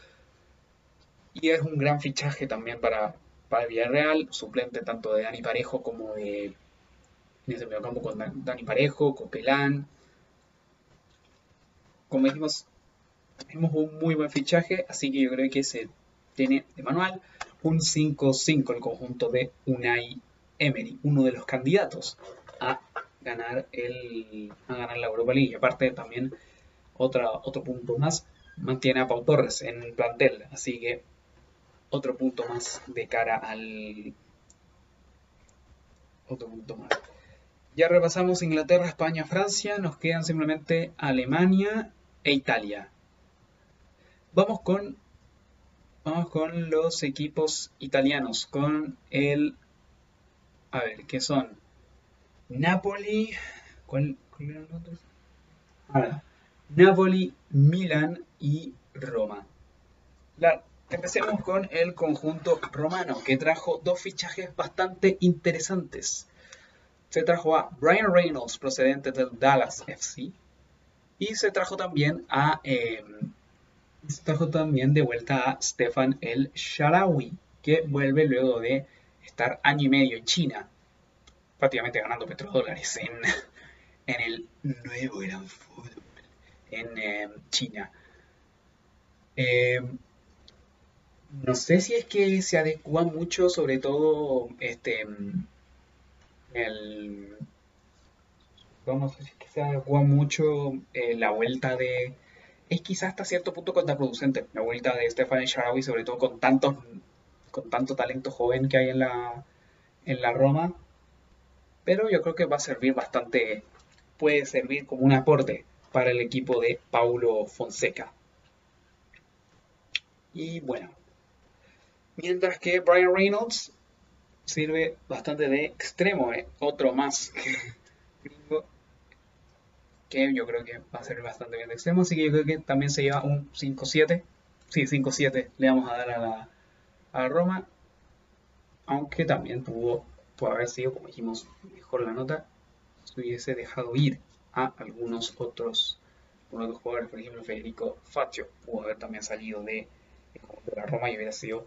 Y es un gran fichaje también para, para Villarreal, suplente tanto de Dani Parejo como de. En ese medio campo con Dani Parejo, Coquelán. Como dijimos, tenemos un muy buen fichaje, así que yo creo que se tiene de manual un 5-5 el conjunto de Unai Emery, uno de los candidatos a ganar el a ganar la Europa League. Y aparte también otra, otro punto más, mantiene a Pau Torres en el plantel, así que otro punto más de cara al otro punto más. Ya repasamos Inglaterra, España, Francia, nos quedan simplemente Alemania e Italia. Vamos con vamos con los equipos italianos, con el a ver, ¿qué son? Napoli. ¿Cuál, Napoli, Milan y Roma. empecemos con el conjunto romano, que trajo dos fichajes bastante interesantes. Se trajo a Brian Reynolds, procedente del Dallas FC, y se trajo también a em, se trajo también de vuelta a Stefan El Sharawi, que vuelve luego de estar año y medio en China prácticamente ganando petrodólares en, en el nuevo gran fútbol en em, China. Em, no sé si es que se adecua mucho, sobre todo este el no sé si es que se adecua mucho eh, la vuelta de es quizás hasta cierto punto contraproducente la vuelta de Stefan Sharawi sobre todo con tantos con tanto talento joven que hay en la en la Roma pero yo creo que va a servir bastante, puede servir como un aporte para el equipo de Paulo Fonseca. Y bueno, mientras que Brian Reynolds sirve bastante de extremo, ¿eh? otro más que yo creo que va a servir bastante bien de extremo, así que yo creo que también se lleva un 5-7, sí, 5-7 le vamos a dar a la, a Roma, aunque también tuvo puede haber sido, como dijimos, mejor la nota si hubiese dejado ir a algunos otros, otros jugadores, por ejemplo Federico Faccio pudo haber también salido de, de la Roma y hubiera sido, yo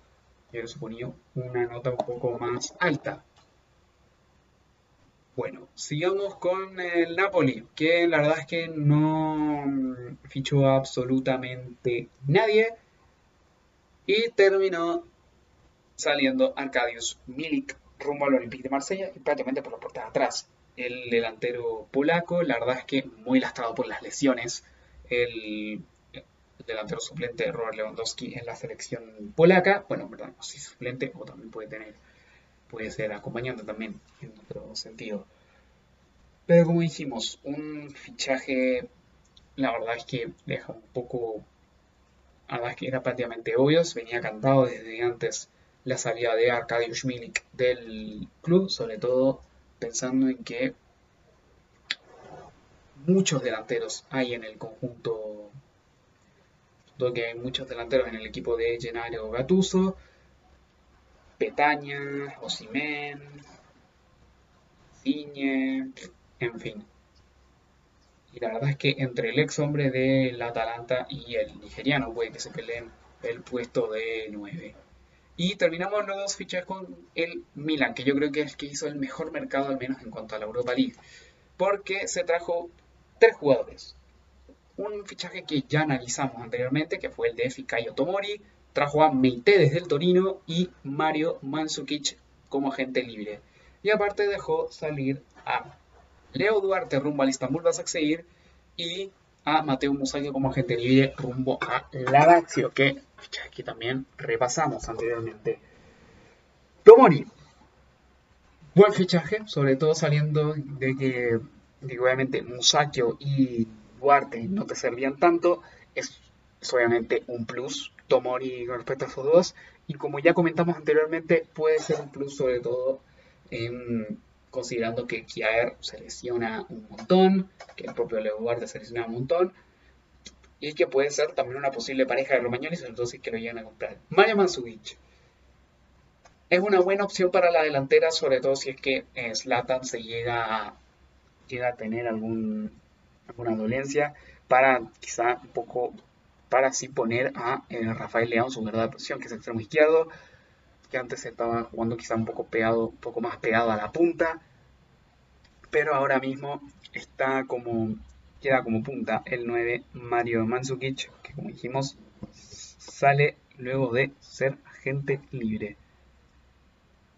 hubiera suponido, una nota un poco más alta. Bueno, sigamos con el Napoli, que la verdad es que no fichó absolutamente nadie y terminó saliendo Arkadiusz Milik rumbo al Olympique de Marsella y prácticamente por la puerta de atrás. El delantero polaco, la verdad es que muy lastrado por las lesiones. El, delantero suplente Robert Lewandowski en la selección polaca. Bueno, en verdad, no sé si suplente o también puede tener, puede ser acompañante también en otro sentido. Pero como dijimos, un fichaje, la verdad es que deja un poco, la verdad es que era prácticamente obvio, venía cantado desde antes la salida de Arkadiusz Milik del club, sobre todo pensando en que muchos delanteros hay en el conjunto, que hay muchos delanteros en el equipo de Gennaro Gattuso, Petaña, Osimen, Ciñe, en fin. Y la verdad es que entre el ex hombre del Atalanta y el nigeriano puede que se peleen el puesto de 9. Y terminamos los dos fichajes con el Milan, que yo creo que es el que hizo el mejor mercado, al menos en cuanto a la Europa League. Porque se trajo tres jugadores. Un fichaje que ya analizamos anteriormente, que fue el de Fikayo Tomori. Trajo a Meite desde el Torino y Mario Mandzukic como agente libre. Y aparte dejó salir a Leo Duarte rumbo al Istanbul Basaksehir y a Mateo Musacchio como agente libre rumbo a Lazio, que aquí también repasamos anteriormente. Tomori, buen fichaje, sobre todo saliendo de que, obviamente Musacchio y Duarte no te servían tanto, es, obviamente un plus Tomori con respecto a esos dos, y como ya comentamos anteriormente, puede ser un plus sobre todo considerando que Kiaer se lesiona un montón, que el propio Leo Duarte se lesiona un montón, y que puede ser también una posible pareja de Romagnoli, sobre todo si que lo llegan a comprar. Mario Mansukic es una buena opción para la delantera, sobre todo si es que Slatan se llega a, llega a tener algún, alguna dolencia, para quizá un poco, para así poner a eh, Rafael León, su verdadera posición, que es extremo izquierdo, que antes estaba jugando quizá un poco un poco más pegado a la punta, pero ahora mismo está como queda como punta el 9 Mario Mandzukic, que como dijimos sale luego de ser agente libre.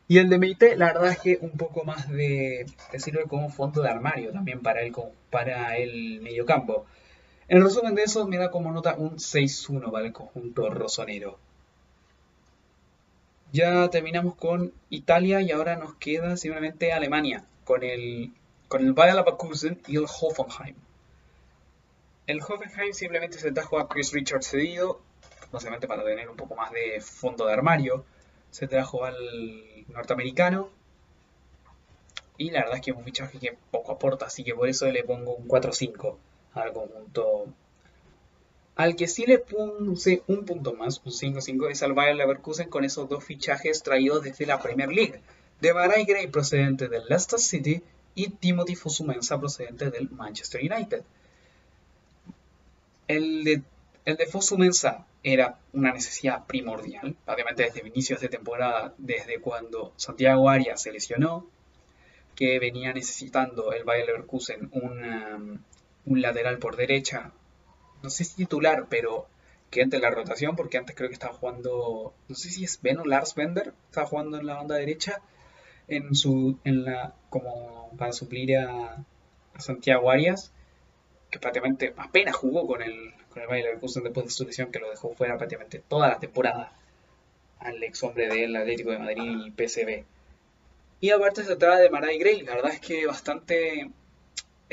Y el de Meite, la verdad es que un poco más de. Te sirve como fondo de armario también para el, para el mediocampo. En resumen de eso, me da como nota un 6-1 para el conjunto rosonero. Ya terminamos con Italia y ahora nos queda simplemente Alemania con el, con el Bayer Leverkusen y el Hoffenheim. El Hoffenheim simplemente se trajo a Chris Richards cedido, básicamente para tener un poco más de fondo de armario. Se trajo al norteamericano. Y la verdad es que es un fichaje que poco aporta, así que por eso le pongo un 4-5 al conjunto. Al que sí le puse un punto más, un 5-5, es al Bayer Leverkusen con esos dos fichajes traídos desde la Premier League. De Baray Gray procedente del Leicester City y Timothy Fosumensa procedente del Manchester United. El de, el de era una necesidad primordial, obviamente desde inicios de temporada, desde cuando Santiago Arias se lesionó, que venía necesitando el Bayer Leverkusen un, un lateral por derecha, no sé si titular, pero que entre la rotación, porque antes creo que estaba jugando, no sé si es Ben o Lars Bender, estaba jugando en la banda derecha, en su, en la, como para suplir a, a Santiago Arias que prácticamente apenas jugó con el, con el Bayer Leverkusen después de su lesión, que lo dejó fuera prácticamente toda la temporada al ex hombre del Atlético de Madrid y PSV. Y aparte se trata de Marai Gray, la verdad es que bastante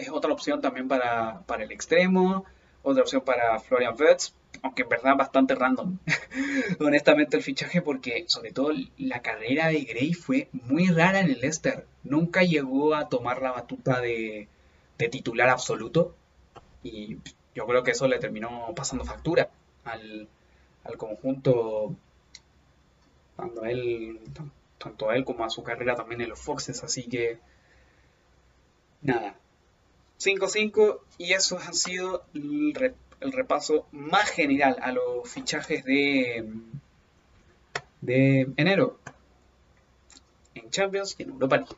es otra opción también para, para el extremo, otra opción para Florian Wirtz, aunque en verdad bastante random, honestamente el fichaje, porque sobre todo la carrera de Gray fue muy rara en el Leicester, nunca llegó a tomar la batuta de, de titular absoluto, y yo creo que eso le terminó pasando factura al, conjunto, tanto a, él, tanto a él como a su carrera también en los Foxes. Así que, nada, 5-5 y esos han sido el, repaso más general a los fichajes de, de enero en Champions y en Europa League.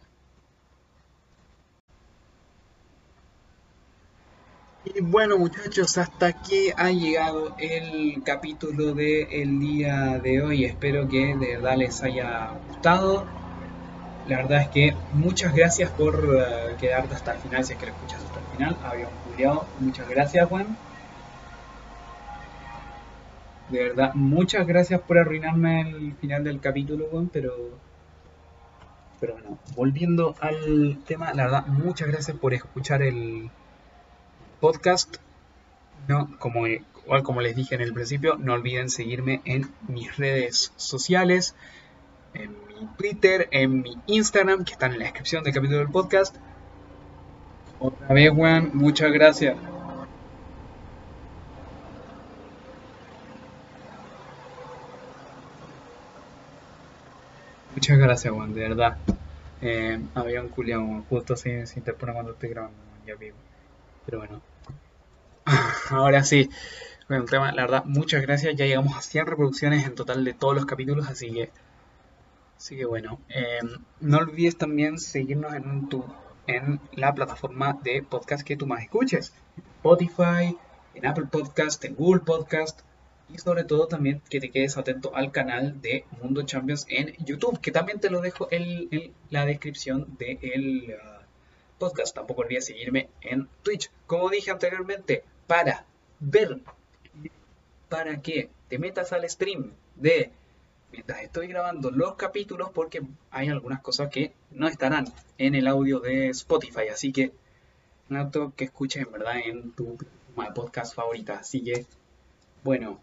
Y bueno muchachos, hasta aquí ha llegado el capítulo del día de hoy. Espero que de verdad les haya gustado. La verdad es que muchas gracias por uh, quedarte hasta el final, si es que lo escuchas hasta el final. Había un. Muchas gracias Juan. De verdad, muchas gracias por arruinarme el final del capítulo, Juan, pero... Pero bueno, volviendo al tema, la verdad, muchas gracias por escuchar el, podcast. No, como, igual como les dije en el principio, no olviden seguirme en mis redes sociales, en mi Twitter, en mi Instagram, que están en la descripción del capítulo del podcast. Otra vez, Juan, muchas gracias. Muchas gracias, Juan, de verdad. Eh, había un culiao, justo se, se interpone cuando estoy grabando, ya vivo. Pero bueno, Ahora sí, bueno, tema, la verdad, muchas gracias. Ya llegamos a 100 reproducciones en total de todos los capítulos, así que, así que bueno. Em, no olvides también seguirnos en, tu, en la plataforma de podcast que tú más escuches. Spotify, en Apple Podcast, en Google Podcast. Y sobre todo también que te quedes atento al canal de Mundo Champions en YouTube, que también te lo dejo en, la descripción del de uh, podcast. Tampoco olvides seguirme en Twitch. Como dije anteriormente, para ver, para que te metas al stream de mientras estoy grabando los capítulos porque hay algunas cosas que no estarán en el audio de Spotify, así que noto que escuches en verdad en tu podcast favorita. Así que, bueno,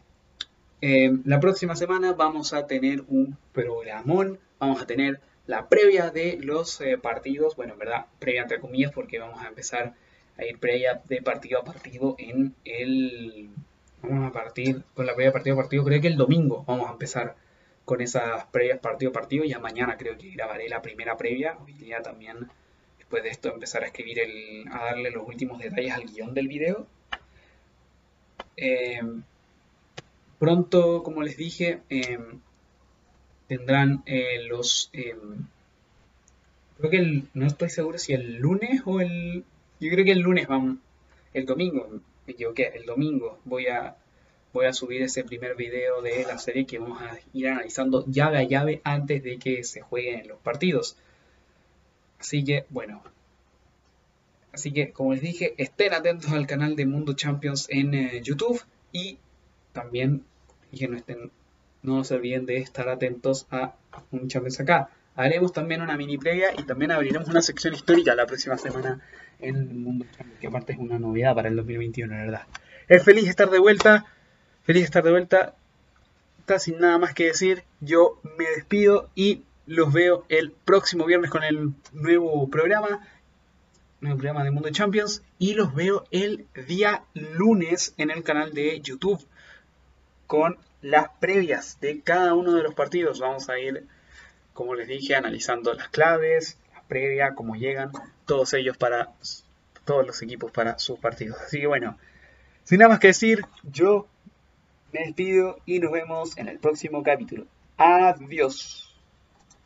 eh, la próxima semana vamos a tener un programón, vamos a tener la previa de los eh, partidos, bueno, en verdad, previa entre comillas, porque vamos a empezar a ir previa de partido a partido en el... Vamos a partir con la previa partido a partido, creo que el domingo vamos a empezar con esas previas partido a partido. Ya mañana creo que grabaré la primera previa. Hoy día también, después de esto, empezar a escribir, el, a darle los últimos detalles al guion del video. Eh, pronto, como les dije, eh, tendrán eh, los... creo que el, no estoy seguro si el lunes o el yo creo que el lunes vamos, el domingo, me equivoqué, el domingo voy a, voy a subir ese primer video de la serie que vamos a ir analizando llave a llave antes de que se jueguen los partidos. Así que, bueno. Así que, como les dije, estén atentos al canal de Mundo Champions en eh, YouTube y también, que no estén, no se olviden de estar atentos a Mundo Champions acá. Haremos también una mini previa y también abriremos una sección histórica la próxima semana en mundo que aparte es una novedad para el 2021, la verdad. Es feliz estar de vuelta, feliz estar de vuelta. Sin nada más que decir, yo me despido y los veo el próximo viernes con el nuevo programa, nuevo programa de Mundo Champions y los veo el día lunes en el canal de YouTube con las previas de cada uno de los partidos. Vamos a ir, como les dije, analizando las claves, previa, cómo llegan todos ellos para todos los equipos para sus partidos. Así que bueno, sin nada más que decir, yo me despido y nos vemos en el próximo capítulo. Adiós.